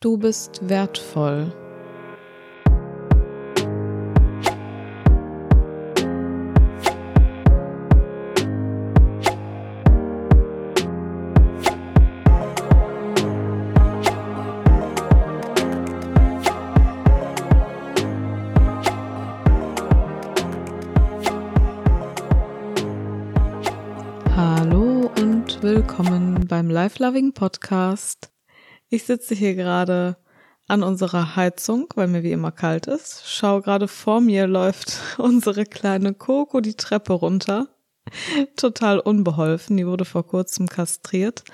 Du bist wertvoll. Hallo und willkommen beim Life Loving Podcast. Ich sitze hier gerade an unserer Heizung, weil mir wie immer kalt ist. Schau gerade vor mir läuft unsere kleine Coco die Treppe runter. Total unbeholfen. Die wurde vor kurzem kastriert.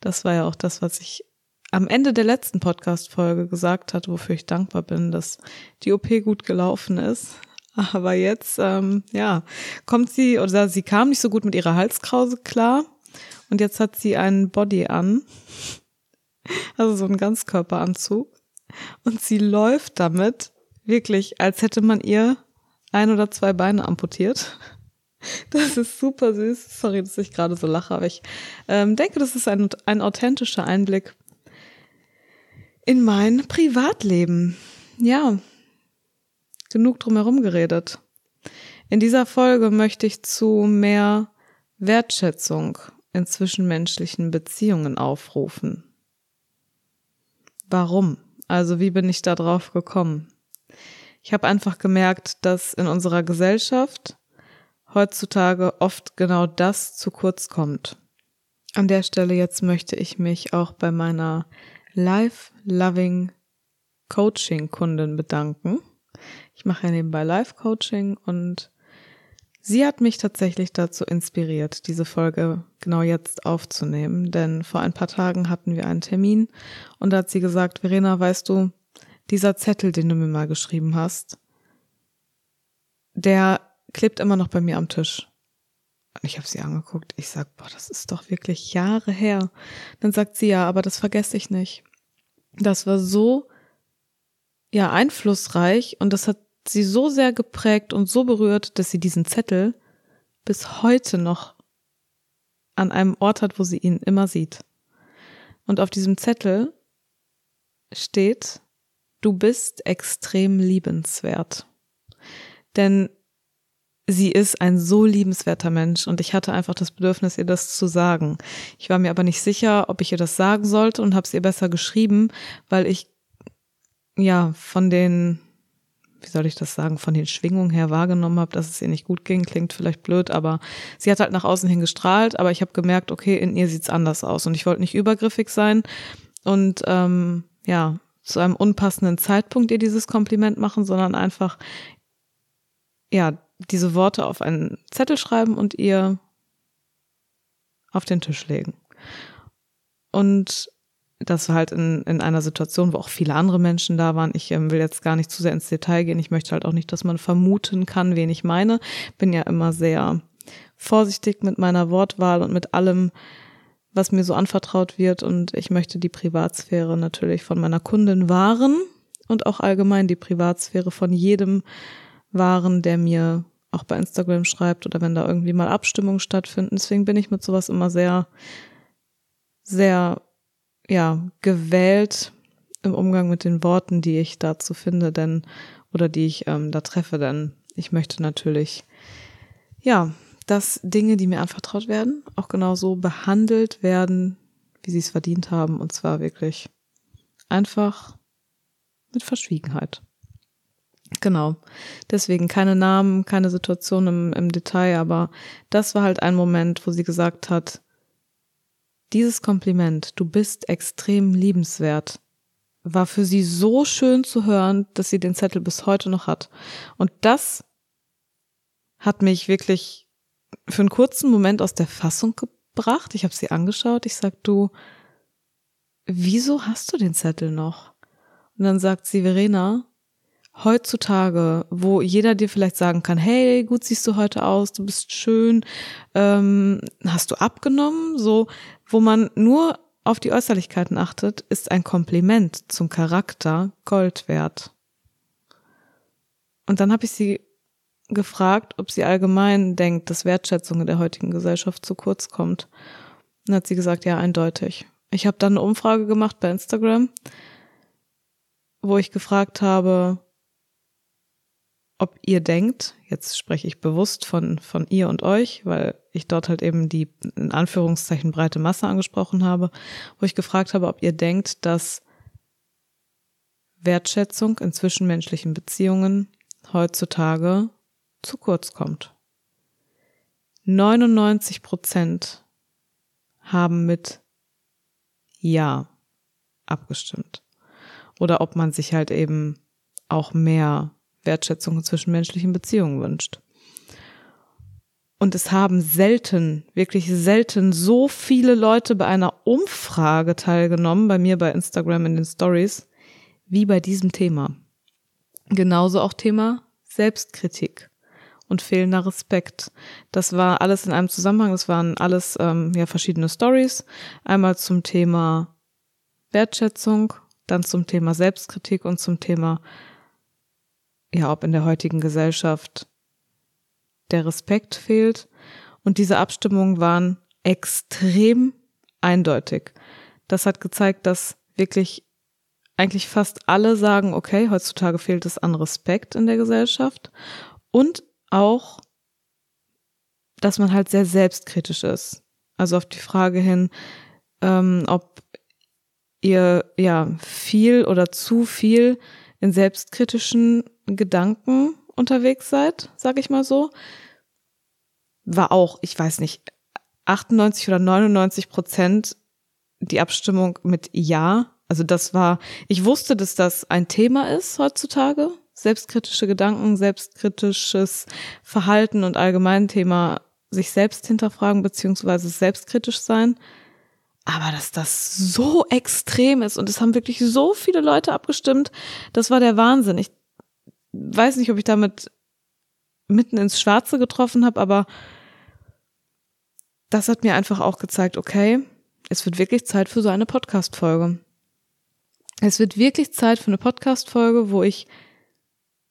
Das war ja auch das, was ich am Ende der letzten Podcast-Folge gesagt hatte, wofür ich dankbar bin, dass die OP gut gelaufen ist. Aber jetzt, ähm, ja, kommt sie, oder sie kam nicht so gut mit ihrer Halskrause klar. Und jetzt hat sie einen Body an also so ein Ganzkörperanzug. Und sie läuft damit wirklich, als hätte man ihr ein oder zwei Beine amputiert. Das ist super süß. Sorry, dass ich gerade so lache, aber ich ähm, denke, das ist ein, ein authentischer Einblick in mein Privatleben. Ja, genug drumherum geredet. In dieser Folge möchte ich zu mehr Wertschätzung in zwischenmenschlichen Beziehungen aufrufen. Warum? Also wie bin ich da drauf gekommen? Ich habe einfach gemerkt, dass in unserer Gesellschaft heutzutage oft genau das zu kurz kommt. An der Stelle jetzt möchte ich mich auch bei meiner Life-Loving Coaching-Kundin bedanken. Ich mache ja nebenbei Live-Coaching und Sie hat mich tatsächlich dazu inspiriert, diese Folge genau jetzt aufzunehmen, denn vor ein paar Tagen hatten wir einen Termin und da hat sie gesagt, Verena, weißt du, dieser Zettel, den du mir mal geschrieben hast, der klebt immer noch bei mir am Tisch. Und ich habe sie angeguckt. Ich sag, boah, das ist doch wirklich Jahre her. Dann sagt sie ja, aber das vergesse ich nicht. Das war so ja einflussreich und das hat sie so sehr geprägt und so berührt, dass sie diesen Zettel bis heute noch an einem Ort hat, wo sie ihn immer sieht. Und auf diesem Zettel steht, du bist extrem liebenswert. Denn sie ist ein so liebenswerter Mensch und ich hatte einfach das Bedürfnis, ihr das zu sagen. Ich war mir aber nicht sicher, ob ich ihr das sagen sollte und habe es ihr besser geschrieben, weil ich ja von den wie soll ich das sagen, von den Schwingungen her wahrgenommen habe, dass es ihr nicht gut ging. Klingt vielleicht blöd, aber sie hat halt nach außen hin gestrahlt, aber ich habe gemerkt, okay, in ihr sieht's anders aus. Und ich wollte nicht übergriffig sein und ähm, ja, zu einem unpassenden Zeitpunkt ihr dieses Kompliment machen, sondern einfach ja, diese Worte auf einen Zettel schreiben und ihr auf den Tisch legen. Und das halt in, in einer Situation, wo auch viele andere Menschen da waren. Ich ähm, will jetzt gar nicht zu sehr ins Detail gehen. Ich möchte halt auch nicht, dass man vermuten kann, wen ich meine. Bin ja immer sehr vorsichtig mit meiner Wortwahl und mit allem, was mir so anvertraut wird. Und ich möchte die Privatsphäre natürlich von meiner Kundin wahren und auch allgemein die Privatsphäre von jedem wahren, der mir auch bei Instagram schreibt oder wenn da irgendwie mal Abstimmungen stattfinden. Deswegen bin ich mit sowas immer sehr, sehr ja, gewählt im Umgang mit den Worten, die ich dazu finde, denn oder die ich ähm, da treffe, denn ich möchte natürlich, ja, dass Dinge, die mir anvertraut werden, auch genauso behandelt werden, wie sie es verdient haben, und zwar wirklich einfach mit Verschwiegenheit. Genau. Deswegen keine Namen, keine Situation im, im Detail, aber das war halt ein Moment, wo sie gesagt hat, dieses Kompliment, du bist extrem liebenswert, war für sie so schön zu hören, dass sie den Zettel bis heute noch hat. Und das hat mich wirklich für einen kurzen Moment aus der Fassung gebracht. Ich habe sie angeschaut. Ich sag, du, wieso hast du den Zettel noch? Und dann sagt sie, Verena, heutzutage, wo jeder dir vielleicht sagen kann, hey, gut siehst du heute aus, du bist schön, ähm, hast du abgenommen, so wo man nur auf die Äußerlichkeiten achtet, ist ein Kompliment zum Charakter Gold wert. Und dann habe ich sie gefragt, ob sie allgemein denkt, dass Wertschätzung in der heutigen Gesellschaft zu kurz kommt. Und dann hat sie gesagt, ja, eindeutig. Ich habe dann eine Umfrage gemacht bei Instagram wo ich gefragt habe, ob ihr denkt, jetzt spreche ich bewusst von, von ihr und euch, weil ich dort halt eben die in Anführungszeichen breite Masse angesprochen habe, wo ich gefragt habe, ob ihr denkt, dass Wertschätzung in zwischenmenschlichen Beziehungen heutzutage zu kurz kommt. 99 Prozent haben mit Ja abgestimmt. Oder ob man sich halt eben auch mehr Wertschätzung in zwischenmenschlichen Beziehungen wünscht. Und es haben selten, wirklich selten so viele Leute bei einer Umfrage teilgenommen, bei mir bei Instagram in den Stories, wie bei diesem Thema. Genauso auch Thema Selbstkritik und fehlender Respekt. Das war alles in einem Zusammenhang. Das waren alles ähm, ja verschiedene Stories. Einmal zum Thema Wertschätzung, dann zum Thema Selbstkritik und zum Thema ja, ob in der heutigen Gesellschaft der Respekt fehlt. Und diese Abstimmungen waren extrem eindeutig. Das hat gezeigt, dass wirklich eigentlich fast alle sagen, okay, heutzutage fehlt es an Respekt in der Gesellschaft und auch, dass man halt sehr selbstkritisch ist. Also auf die Frage hin, ähm, ob ihr ja viel oder zu viel in selbstkritischen Gedanken unterwegs seid, sag ich mal so, war auch, ich weiß nicht, 98 oder 99 Prozent die Abstimmung mit Ja. Also das war, ich wusste, dass das ein Thema ist heutzutage. Selbstkritische Gedanken, selbstkritisches Verhalten und allgemein Thema sich selbst hinterfragen beziehungsweise selbstkritisch sein. Aber dass das so extrem ist und es haben wirklich so viele Leute abgestimmt, das war der Wahnsinn. Ich weiß nicht, ob ich damit mitten ins Schwarze getroffen habe, aber das hat mir einfach auch gezeigt, okay, es wird wirklich Zeit für so eine Podcast-Folge. Es wird wirklich Zeit für eine Podcast-Folge, wo ich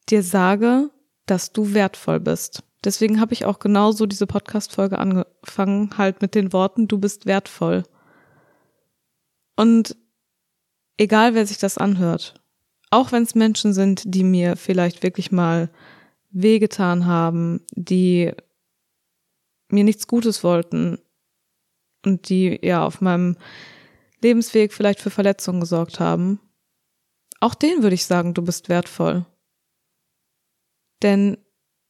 dir sage, dass du wertvoll bist. Deswegen habe ich auch genauso diese Podcast-Folge angefangen, halt mit den Worten, du bist wertvoll. Und egal wer sich das anhört, auch wenn es Menschen sind, die mir vielleicht wirklich mal wehgetan haben, die mir nichts Gutes wollten und die ja auf meinem Lebensweg vielleicht für Verletzungen gesorgt haben, auch denen würde ich sagen, du bist wertvoll. Denn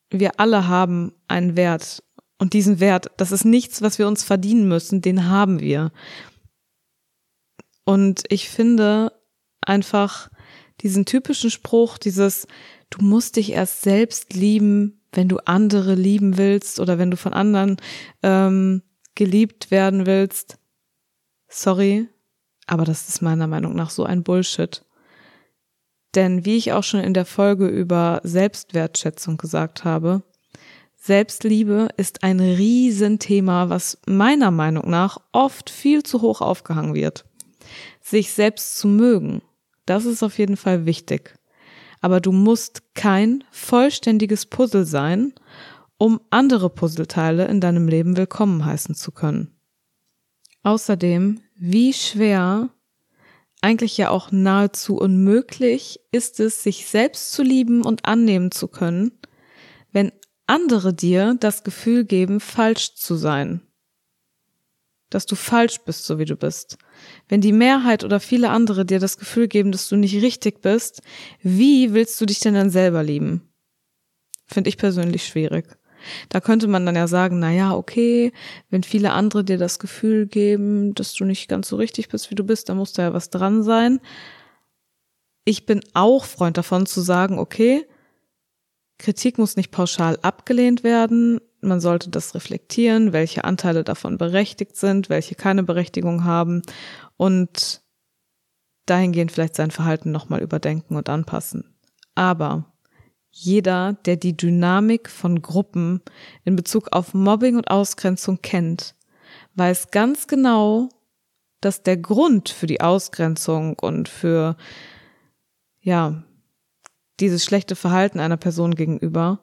wir alle haben einen Wert. Und diesen Wert, das ist nichts, was wir uns verdienen müssen, den haben wir. Und ich finde einfach, diesen typischen Spruch, dieses, du musst dich erst selbst lieben, wenn du andere lieben willst oder wenn du von anderen ähm, geliebt werden willst. Sorry, aber das ist meiner Meinung nach so ein Bullshit. Denn wie ich auch schon in der Folge über Selbstwertschätzung gesagt habe, Selbstliebe ist ein Riesenthema, was meiner Meinung nach oft viel zu hoch aufgehangen wird. Sich selbst zu mögen, das ist auf jeden Fall wichtig. Aber du musst kein vollständiges Puzzle sein, um andere Puzzleteile in deinem Leben willkommen heißen zu können. Außerdem, wie schwer, eigentlich ja auch nahezu unmöglich ist es, sich selbst zu lieben und annehmen zu können, wenn andere dir das Gefühl geben, falsch zu sein. Dass du falsch bist, so wie du bist. Wenn die Mehrheit oder viele andere dir das Gefühl geben, dass du nicht richtig bist, wie willst du dich denn dann selber lieben? Finde ich persönlich schwierig. Da könnte man dann ja sagen, na ja, okay, wenn viele andere dir das Gefühl geben, dass du nicht ganz so richtig bist, wie du bist, dann muss da ja was dran sein. Ich bin auch Freund davon zu sagen, okay, Kritik muss nicht pauschal abgelehnt werden. Man sollte das reflektieren, welche Anteile davon berechtigt sind, welche keine Berechtigung haben und dahingehend vielleicht sein Verhalten nochmal überdenken und anpassen. Aber jeder, der die Dynamik von Gruppen in Bezug auf Mobbing und Ausgrenzung kennt, weiß ganz genau, dass der Grund für die Ausgrenzung und für, ja, dieses schlechte Verhalten einer Person gegenüber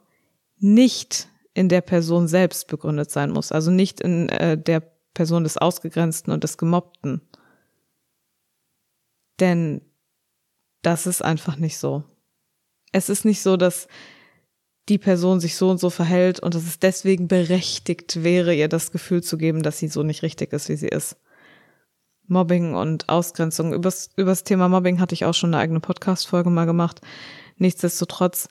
nicht in der Person selbst begründet sein muss, also nicht in äh, der Person des Ausgegrenzten und des Gemobbten. Denn das ist einfach nicht so. Es ist nicht so, dass die Person sich so und so verhält und dass es deswegen berechtigt wäre, ihr das Gefühl zu geben, dass sie so nicht richtig ist, wie sie ist. Mobbing und Ausgrenzung. Übers, übers Thema Mobbing hatte ich auch schon eine eigene Podcast-Folge mal gemacht. Nichtsdestotrotz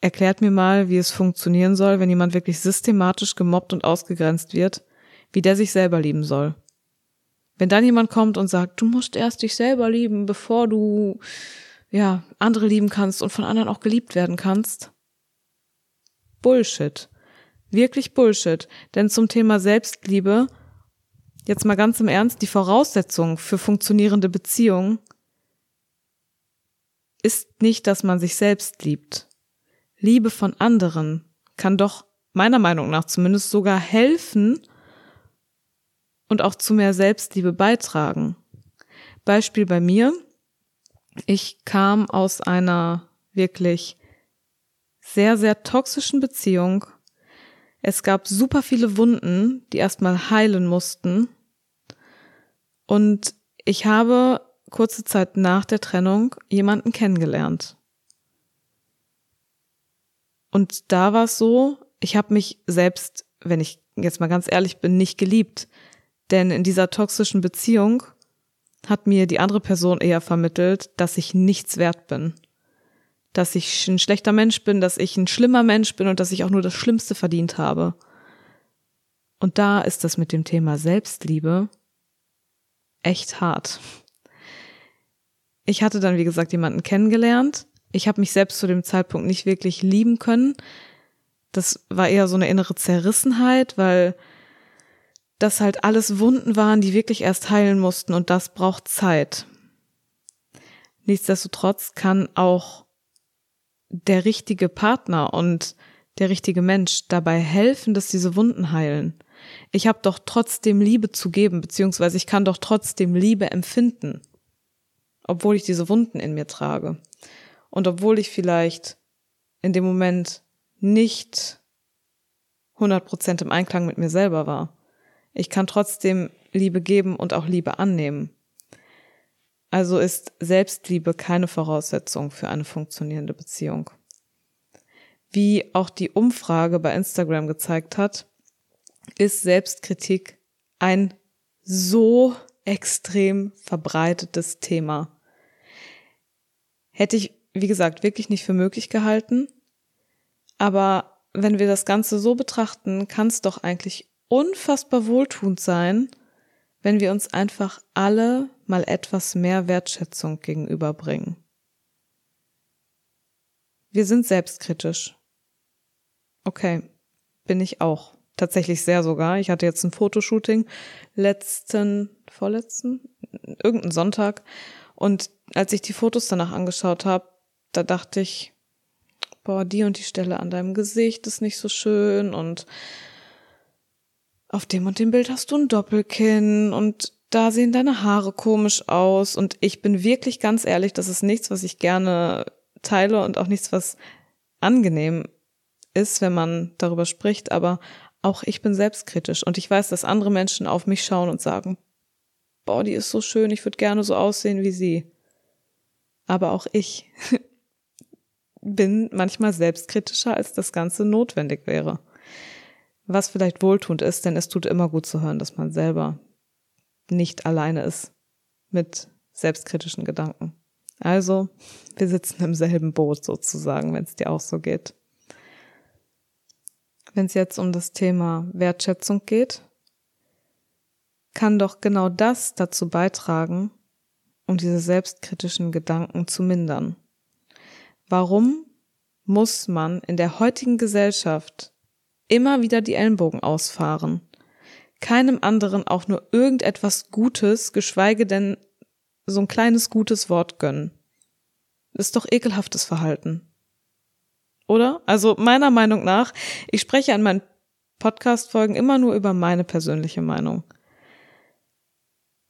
erklärt mir mal, wie es funktionieren soll, wenn jemand wirklich systematisch gemobbt und ausgegrenzt wird, wie der sich selber lieben soll. Wenn dann jemand kommt und sagt, du musst erst dich selber lieben, bevor du, ja, andere lieben kannst und von anderen auch geliebt werden kannst. Bullshit. Wirklich Bullshit. Denn zum Thema Selbstliebe, jetzt mal ganz im Ernst, die Voraussetzung für funktionierende Beziehungen ist nicht, dass man sich selbst liebt. Liebe von anderen kann doch meiner Meinung nach zumindest sogar helfen, und auch zu mehr Selbstliebe beitragen. Beispiel bei mir. Ich kam aus einer wirklich sehr, sehr toxischen Beziehung. Es gab super viele Wunden, die erstmal heilen mussten. Und ich habe kurze Zeit nach der Trennung jemanden kennengelernt. Und da war es so, ich habe mich selbst, wenn ich jetzt mal ganz ehrlich bin, nicht geliebt. Denn in dieser toxischen Beziehung hat mir die andere Person eher vermittelt, dass ich nichts wert bin. Dass ich ein schlechter Mensch bin, dass ich ein schlimmer Mensch bin und dass ich auch nur das Schlimmste verdient habe. Und da ist das mit dem Thema Selbstliebe echt hart. Ich hatte dann, wie gesagt, jemanden kennengelernt. Ich habe mich selbst zu dem Zeitpunkt nicht wirklich lieben können. Das war eher so eine innere Zerrissenheit, weil dass halt alles Wunden waren, die wirklich erst heilen mussten und das braucht Zeit. Nichtsdestotrotz kann auch der richtige Partner und der richtige Mensch dabei helfen, dass diese Wunden heilen. Ich habe doch trotzdem Liebe zu geben, beziehungsweise ich kann doch trotzdem Liebe empfinden, obwohl ich diese Wunden in mir trage. Und obwohl ich vielleicht in dem Moment nicht 100% im Einklang mit mir selber war. Ich kann trotzdem Liebe geben und auch Liebe annehmen. Also ist Selbstliebe keine Voraussetzung für eine funktionierende Beziehung. Wie auch die Umfrage bei Instagram gezeigt hat, ist Selbstkritik ein so extrem verbreitetes Thema. Hätte ich, wie gesagt, wirklich nicht für möglich gehalten. Aber wenn wir das Ganze so betrachten, kann es doch eigentlich unfassbar wohltuend sein, wenn wir uns einfach alle mal etwas mehr Wertschätzung gegenüberbringen. Wir sind selbstkritisch. Okay, bin ich auch. Tatsächlich sehr sogar. Ich hatte jetzt ein Fotoshooting letzten, vorletzten, irgendeinen Sonntag. Und als ich die Fotos danach angeschaut habe, da dachte ich, boah, die und die Stelle an deinem Gesicht ist nicht so schön und auf dem und dem Bild hast du ein Doppelkinn und da sehen deine Haare komisch aus. Und ich bin wirklich ganz ehrlich, das ist nichts, was ich gerne teile und auch nichts, was angenehm ist, wenn man darüber spricht. Aber auch ich bin selbstkritisch und ich weiß, dass andere Menschen auf mich schauen und sagen, boah, die ist so schön, ich würde gerne so aussehen wie sie. Aber auch ich bin manchmal selbstkritischer, als das Ganze notwendig wäre. Was vielleicht wohltuend ist, denn es tut immer gut zu hören, dass man selber nicht alleine ist mit selbstkritischen Gedanken. Also, wir sitzen im selben Boot sozusagen, wenn es dir auch so geht. Wenn es jetzt um das Thema Wertschätzung geht, kann doch genau das dazu beitragen, um diese selbstkritischen Gedanken zu mindern. Warum muss man in der heutigen Gesellschaft immer wieder die Ellenbogen ausfahren. Keinem anderen auch nur irgendetwas Gutes, geschweige denn so ein kleines gutes Wort gönnen. ist doch ekelhaftes Verhalten. Oder? Also meiner Meinung nach, ich spreche an meinen Podcast-Folgen immer nur über meine persönliche Meinung.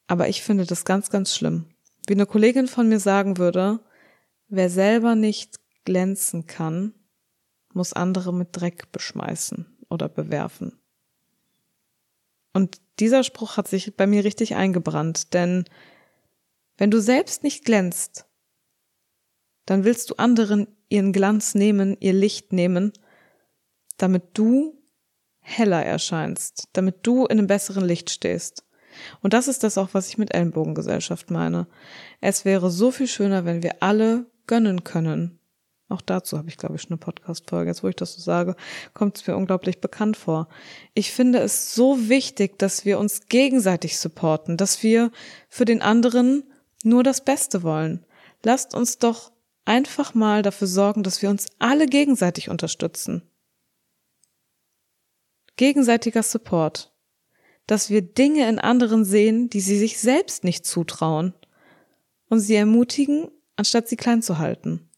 Aber ich finde das ganz, ganz schlimm. Wie eine Kollegin von mir sagen würde, wer selber nicht glänzen kann, muss andere mit Dreck beschmeißen oder bewerfen. Und dieser Spruch hat sich bei mir richtig eingebrannt, denn wenn du selbst nicht glänzt, dann willst du anderen ihren Glanz nehmen, ihr Licht nehmen, damit du heller erscheinst, damit du in einem besseren Licht stehst. Und das ist das auch, was ich mit Ellenbogengesellschaft meine. Es wäre so viel schöner, wenn wir alle gönnen können. Auch dazu habe ich, glaube ich, schon eine Podcast-Folge. Jetzt, wo ich das so sage, kommt es mir unglaublich bekannt vor. Ich finde es so wichtig, dass wir uns gegenseitig supporten, dass wir für den anderen nur das Beste wollen. Lasst uns doch einfach mal dafür sorgen, dass wir uns alle gegenseitig unterstützen. Gegenseitiger Support. Dass wir Dinge in anderen sehen, die sie sich selbst nicht zutrauen. Und sie ermutigen, anstatt sie klein zu halten.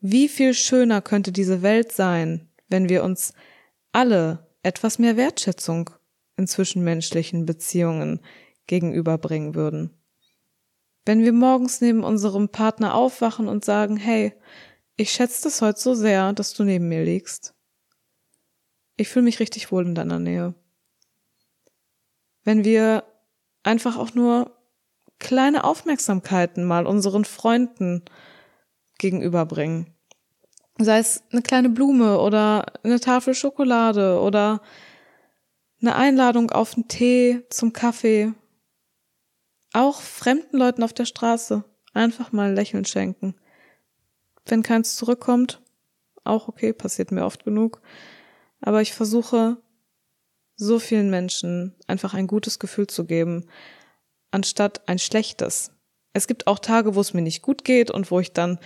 Wie viel schöner könnte diese Welt sein, wenn wir uns alle etwas mehr Wertschätzung in zwischenmenschlichen Beziehungen gegenüberbringen würden. Wenn wir morgens neben unserem Partner aufwachen und sagen, hey, ich schätze das heute so sehr, dass du neben mir liegst. Ich fühle mich richtig wohl in deiner Nähe. Wenn wir einfach auch nur kleine Aufmerksamkeiten mal unseren Freunden gegenüberbringen. Sei es eine kleine Blume oder eine Tafel Schokolade oder eine Einladung auf einen Tee zum Kaffee auch fremden Leuten auf der Straße einfach mal ein Lächeln schenken. Wenn keins zurückkommt, auch okay, passiert mir oft genug. Aber ich versuche, so vielen Menschen einfach ein gutes Gefühl zu geben, anstatt ein schlechtes. Es gibt auch Tage, wo es mir nicht gut geht und wo ich dann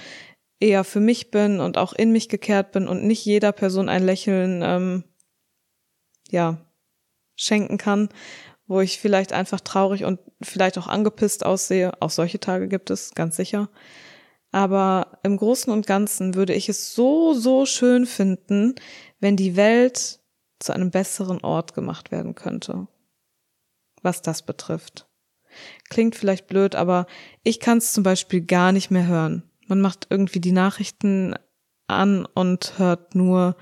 eher für mich bin und auch in mich gekehrt bin und nicht jeder Person ein Lächeln, ähm, ja, schenken kann wo ich vielleicht einfach traurig und vielleicht auch angepisst aussehe. Auch solche Tage gibt es, ganz sicher. Aber im Großen und Ganzen würde ich es so, so schön finden, wenn die Welt zu einem besseren Ort gemacht werden könnte. Was das betrifft. Klingt vielleicht blöd, aber ich kann es zum Beispiel gar nicht mehr hören. Man macht irgendwie die Nachrichten an und hört nur,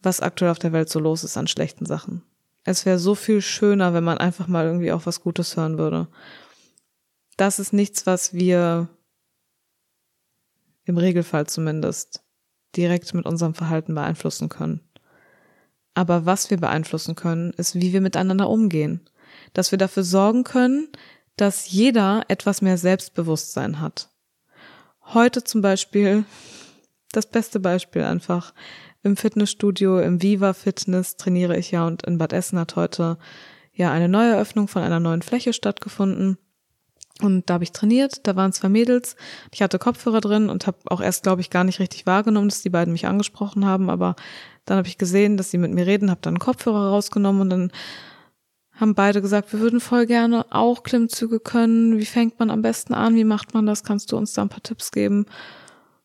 was aktuell auf der Welt so los ist an schlechten Sachen. Es wäre so viel schöner, wenn man einfach mal irgendwie auch was Gutes hören würde. Das ist nichts, was wir im Regelfall zumindest direkt mit unserem Verhalten beeinflussen können. Aber was wir beeinflussen können, ist, wie wir miteinander umgehen. Dass wir dafür sorgen können, dass jeder etwas mehr Selbstbewusstsein hat. Heute zum Beispiel, das beste Beispiel einfach, im Fitnessstudio, im Viva Fitness trainiere ich ja und in Bad Essen hat heute ja eine Neueröffnung von einer neuen Fläche stattgefunden. Und da habe ich trainiert, da waren zwei Mädels. Ich hatte Kopfhörer drin und habe auch erst, glaube ich, gar nicht richtig wahrgenommen, dass die beiden mich angesprochen haben. Aber dann habe ich gesehen, dass sie mit mir reden, habe dann Kopfhörer rausgenommen und dann haben beide gesagt, wir würden voll gerne auch Klimmzüge können. Wie fängt man am besten an? Wie macht man das? Kannst du uns da ein paar Tipps geben?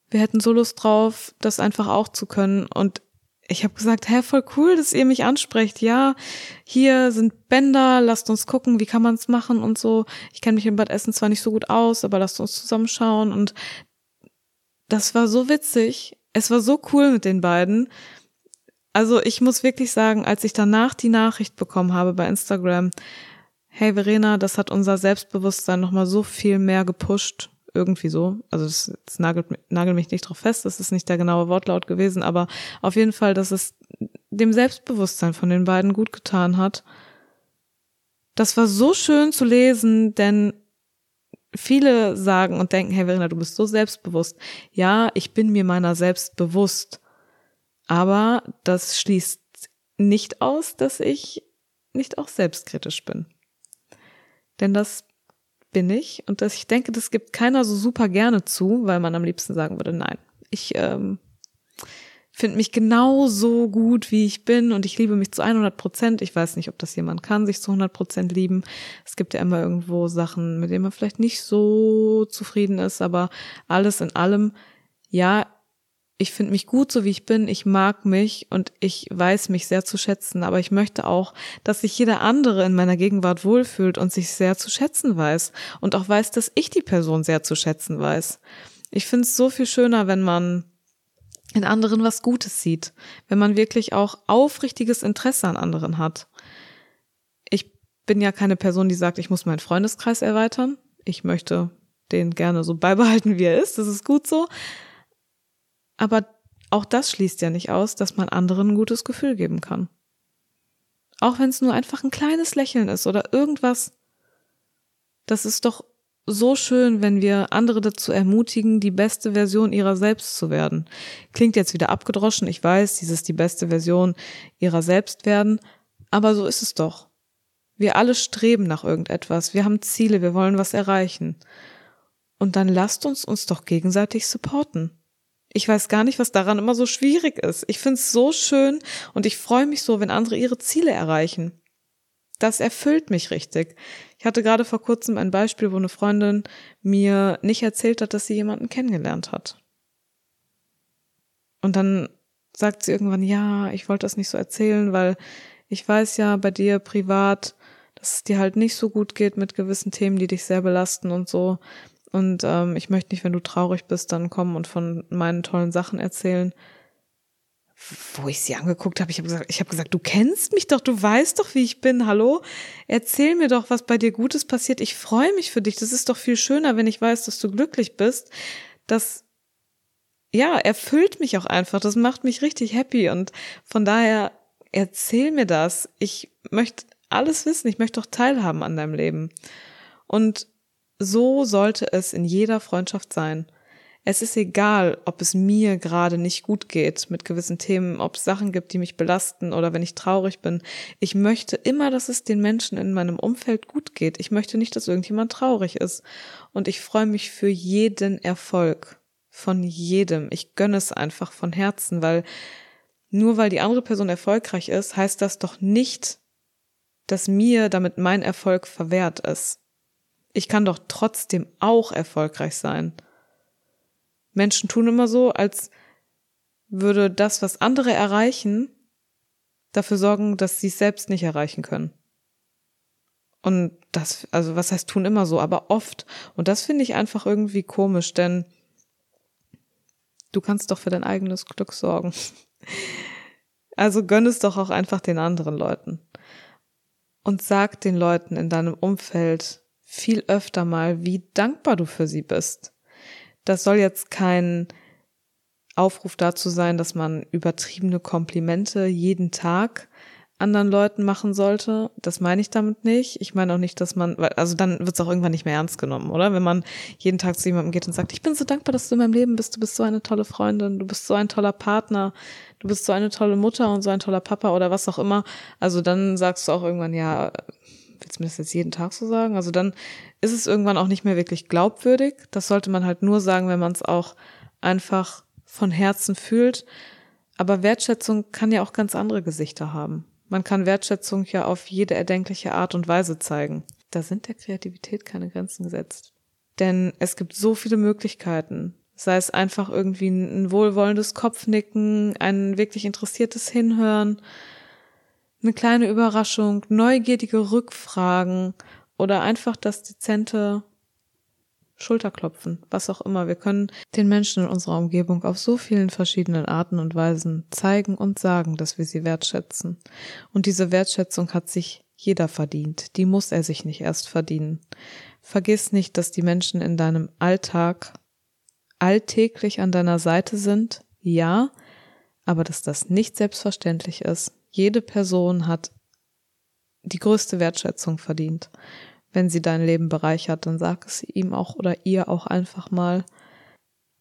wir hätten so Lust drauf, das einfach auch zu können. Und ich habe gesagt, hä, voll cool, dass ihr mich ansprecht. Ja, hier sind Bänder, lasst uns gucken, wie kann man es machen und so. Ich kenne mich in Bad Essen zwar nicht so gut aus, aber lasst uns zusammenschauen. Und das war so witzig. Es war so cool mit den beiden. Also ich muss wirklich sagen, als ich danach die Nachricht bekommen habe bei Instagram, hey Verena, das hat unser Selbstbewusstsein nochmal so viel mehr gepusht irgendwie so. Also das, das nagelt, nagelt mich nicht drauf fest, das ist nicht der genaue Wortlaut gewesen, aber auf jeden Fall, dass es dem Selbstbewusstsein von den beiden gut getan hat. Das war so schön zu lesen, denn viele sagen und denken, hey Verena, du bist so selbstbewusst. Ja, ich bin mir meiner selbst bewusst. Aber das schließt nicht aus, dass ich nicht auch selbstkritisch bin. Denn das bin ich. Und das, ich denke, das gibt keiner so super gerne zu, weil man am liebsten sagen würde, nein, ich ähm, finde mich genauso gut, wie ich bin und ich liebe mich zu 100 Prozent. Ich weiß nicht, ob das jemand kann, sich zu 100 Prozent lieben. Es gibt ja immer irgendwo Sachen, mit denen man vielleicht nicht so zufrieden ist, aber alles in allem, ja, ich finde mich gut, so wie ich bin, ich mag mich und ich weiß mich sehr zu schätzen, aber ich möchte auch, dass sich jeder andere in meiner Gegenwart wohlfühlt und sich sehr zu schätzen weiß und auch weiß, dass ich die Person sehr zu schätzen weiß. Ich finde es so viel schöner, wenn man in anderen was Gutes sieht, wenn man wirklich auch aufrichtiges Interesse an anderen hat. Ich bin ja keine Person, die sagt, ich muss meinen Freundeskreis erweitern. Ich möchte den gerne so beibehalten, wie er ist. Das ist gut so. Aber auch das schließt ja nicht aus, dass man anderen ein gutes Gefühl geben kann. Auch wenn es nur einfach ein kleines Lächeln ist oder irgendwas. Das ist doch so schön, wenn wir andere dazu ermutigen, die beste Version ihrer selbst zu werden. Klingt jetzt wieder abgedroschen, ich weiß, dieses die beste Version ihrer selbst werden, aber so ist es doch. Wir alle streben nach irgendetwas, wir haben Ziele, wir wollen was erreichen. Und dann lasst uns uns doch gegenseitig supporten. Ich weiß gar nicht, was daran immer so schwierig ist. Ich find's so schön und ich freue mich so, wenn andere ihre Ziele erreichen. Das erfüllt mich richtig. Ich hatte gerade vor kurzem ein Beispiel, wo eine Freundin mir nicht erzählt hat, dass sie jemanden kennengelernt hat. Und dann sagt sie irgendwann, ja, ich wollte das nicht so erzählen, weil ich weiß ja bei dir privat, dass es dir halt nicht so gut geht mit gewissen Themen, die dich sehr belasten und so. Und ähm, ich möchte nicht, wenn du traurig bist, dann kommen und von meinen tollen Sachen erzählen. Wo ich sie angeguckt habe, ich habe gesagt, ich habe gesagt, du kennst mich doch, du weißt doch, wie ich bin. Hallo, erzähl mir doch, was bei dir Gutes passiert. Ich freue mich für dich. Das ist doch viel schöner, wenn ich weiß, dass du glücklich bist. Das ja erfüllt mich auch einfach. Das macht mich richtig happy und von daher erzähl mir das. Ich möchte alles wissen. Ich möchte doch teilhaben an deinem Leben. Und so sollte es in jeder Freundschaft sein. Es ist egal, ob es mir gerade nicht gut geht mit gewissen Themen, ob es Sachen gibt, die mich belasten oder wenn ich traurig bin. Ich möchte immer, dass es den Menschen in meinem Umfeld gut geht. Ich möchte nicht, dass irgendjemand traurig ist. Und ich freue mich für jeden Erfolg. Von jedem. Ich gönne es einfach von Herzen, weil nur weil die andere Person erfolgreich ist, heißt das doch nicht, dass mir damit mein Erfolg verwehrt ist. Ich kann doch trotzdem auch erfolgreich sein. Menschen tun immer so, als würde das, was andere erreichen, dafür sorgen, dass sie es selbst nicht erreichen können. Und das, also was heißt tun immer so, aber oft. Und das finde ich einfach irgendwie komisch, denn du kannst doch für dein eigenes Glück sorgen. Also gönn es doch auch einfach den anderen Leuten. Und sag den Leuten in deinem Umfeld, viel öfter mal, wie dankbar du für sie bist. Das soll jetzt kein Aufruf dazu sein, dass man übertriebene Komplimente jeden Tag anderen Leuten machen sollte. Das meine ich damit nicht. Ich meine auch nicht, dass man, also dann wird es auch irgendwann nicht mehr ernst genommen, oder? Wenn man jeden Tag zu jemandem geht und sagt, ich bin so dankbar, dass du in meinem Leben bist, du bist so eine tolle Freundin, du bist so ein toller Partner, du bist so eine tolle Mutter und so ein toller Papa oder was auch immer. Also dann sagst du auch irgendwann, ja, willst du mir das jetzt jeden Tag so sagen? Also dann ist es irgendwann auch nicht mehr wirklich glaubwürdig. Das sollte man halt nur sagen, wenn man es auch einfach von Herzen fühlt. Aber Wertschätzung kann ja auch ganz andere Gesichter haben. Man kann Wertschätzung ja auf jede erdenkliche Art und Weise zeigen. Da sind der Kreativität keine Grenzen gesetzt. Denn es gibt so viele Möglichkeiten. Sei es einfach irgendwie ein wohlwollendes Kopfnicken, ein wirklich interessiertes Hinhören, eine kleine Überraschung, neugierige Rückfragen oder einfach das dezente Schulterklopfen, was auch immer. Wir können den Menschen in unserer Umgebung auf so vielen verschiedenen Arten und Weisen zeigen und sagen, dass wir sie wertschätzen. Und diese Wertschätzung hat sich jeder verdient. Die muss er sich nicht erst verdienen. Vergiss nicht, dass die Menschen in deinem Alltag alltäglich an deiner Seite sind, ja, aber dass das nicht selbstverständlich ist jede Person hat die größte Wertschätzung verdient. Wenn sie dein Leben bereichert, dann sag es ihm auch oder ihr auch einfach mal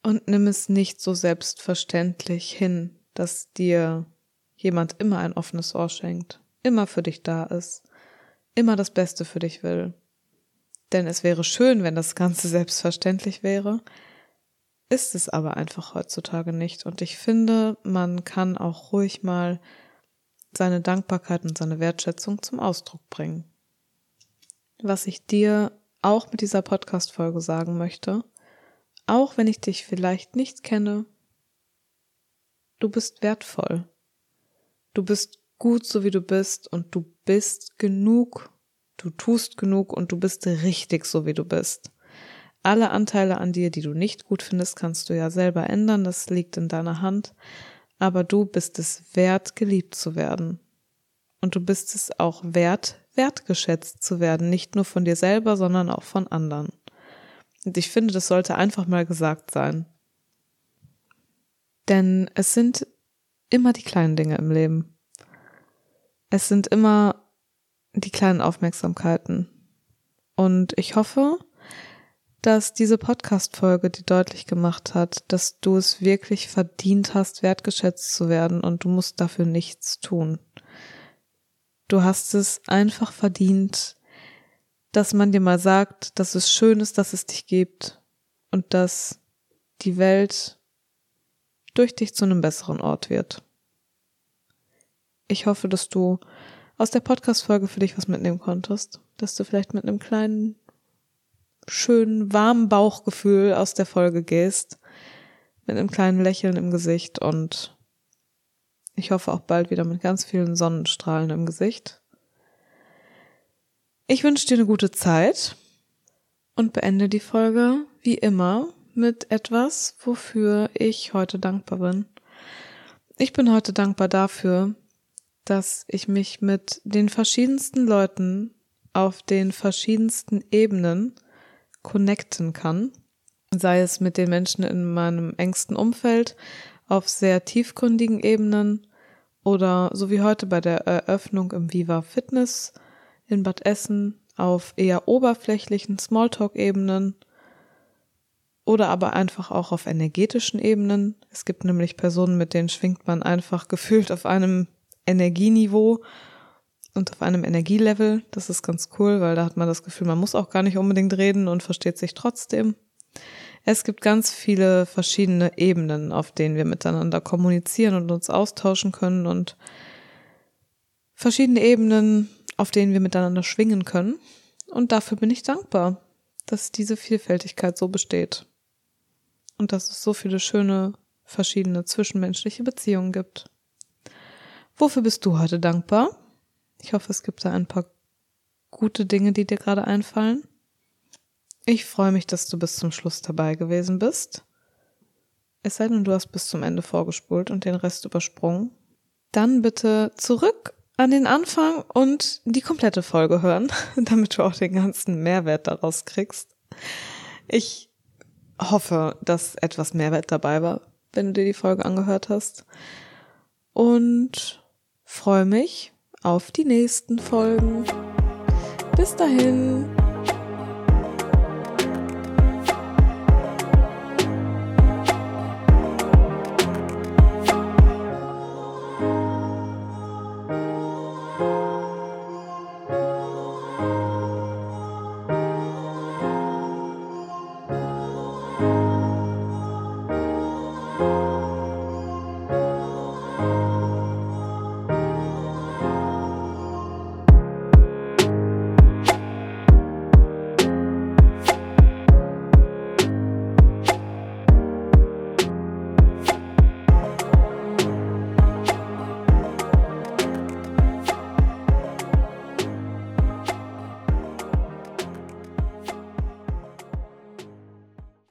und nimm es nicht so selbstverständlich hin, dass dir jemand immer ein offenes Ohr schenkt, immer für dich da ist, immer das Beste für dich will. Denn es wäre schön, wenn das Ganze selbstverständlich wäre, ist es aber einfach heutzutage nicht. Und ich finde, man kann auch ruhig mal seine Dankbarkeit und seine Wertschätzung zum Ausdruck bringen. Was ich dir auch mit dieser Podcast-Folge sagen möchte, auch wenn ich dich vielleicht nicht kenne, du bist wertvoll. Du bist gut, so wie du bist und du bist genug, du tust genug und du bist richtig, so wie du bist. Alle Anteile an dir, die du nicht gut findest, kannst du ja selber ändern, das liegt in deiner Hand aber du bist es wert, geliebt zu werden. Und du bist es auch wert, wertgeschätzt zu werden, nicht nur von dir selber, sondern auch von anderen. Und ich finde, das sollte einfach mal gesagt sein. Denn es sind immer die kleinen Dinge im Leben. Es sind immer die kleinen Aufmerksamkeiten. Und ich hoffe, dass diese Podcast-Folge dir deutlich gemacht hat, dass du es wirklich verdient hast, wertgeschätzt zu werden und du musst dafür nichts tun. Du hast es einfach verdient, dass man dir mal sagt, dass es schön ist, dass es dich gibt und dass die Welt durch dich zu einem besseren Ort wird. Ich hoffe, dass du aus der Podcast-Folge für dich was mitnehmen konntest, dass du vielleicht mit einem kleinen, schönen, warmen Bauchgefühl aus der Folge gehst, mit einem kleinen Lächeln im Gesicht und ich hoffe auch bald wieder mit ganz vielen Sonnenstrahlen im Gesicht. Ich wünsche dir eine gute Zeit und beende die Folge wie immer mit etwas, wofür ich heute dankbar bin. Ich bin heute dankbar dafür, dass ich mich mit den verschiedensten Leuten auf den verschiedensten Ebenen connecten kann, sei es mit den Menschen in meinem engsten Umfeld, auf sehr tiefgründigen Ebenen oder so wie heute bei der Eröffnung im Viva Fitness in Bad Essen auf eher oberflächlichen Smalltalk-Ebenen oder aber einfach auch auf energetischen Ebenen. Es gibt nämlich Personen, mit denen schwingt man einfach gefühlt auf einem Energieniveau und auf einem Energielevel. Das ist ganz cool, weil da hat man das Gefühl, man muss auch gar nicht unbedingt reden und versteht sich trotzdem. Es gibt ganz viele verschiedene Ebenen, auf denen wir miteinander kommunizieren und uns austauschen können und verschiedene Ebenen, auf denen wir miteinander schwingen können. Und dafür bin ich dankbar, dass diese Vielfältigkeit so besteht. Und dass es so viele schöne, verschiedene zwischenmenschliche Beziehungen gibt. Wofür bist du heute dankbar? Ich hoffe, es gibt da ein paar gute Dinge, die dir gerade einfallen. Ich freue mich, dass du bis zum Schluss dabei gewesen bist. Es sei denn, du hast bis zum Ende vorgespult und den Rest übersprungen. Dann bitte zurück an den Anfang und die komplette Folge hören, damit du auch den ganzen Mehrwert daraus kriegst. Ich hoffe, dass etwas Mehrwert dabei war, wenn du dir die Folge angehört hast. Und freue mich auf die nächsten Folgen. Bis dahin.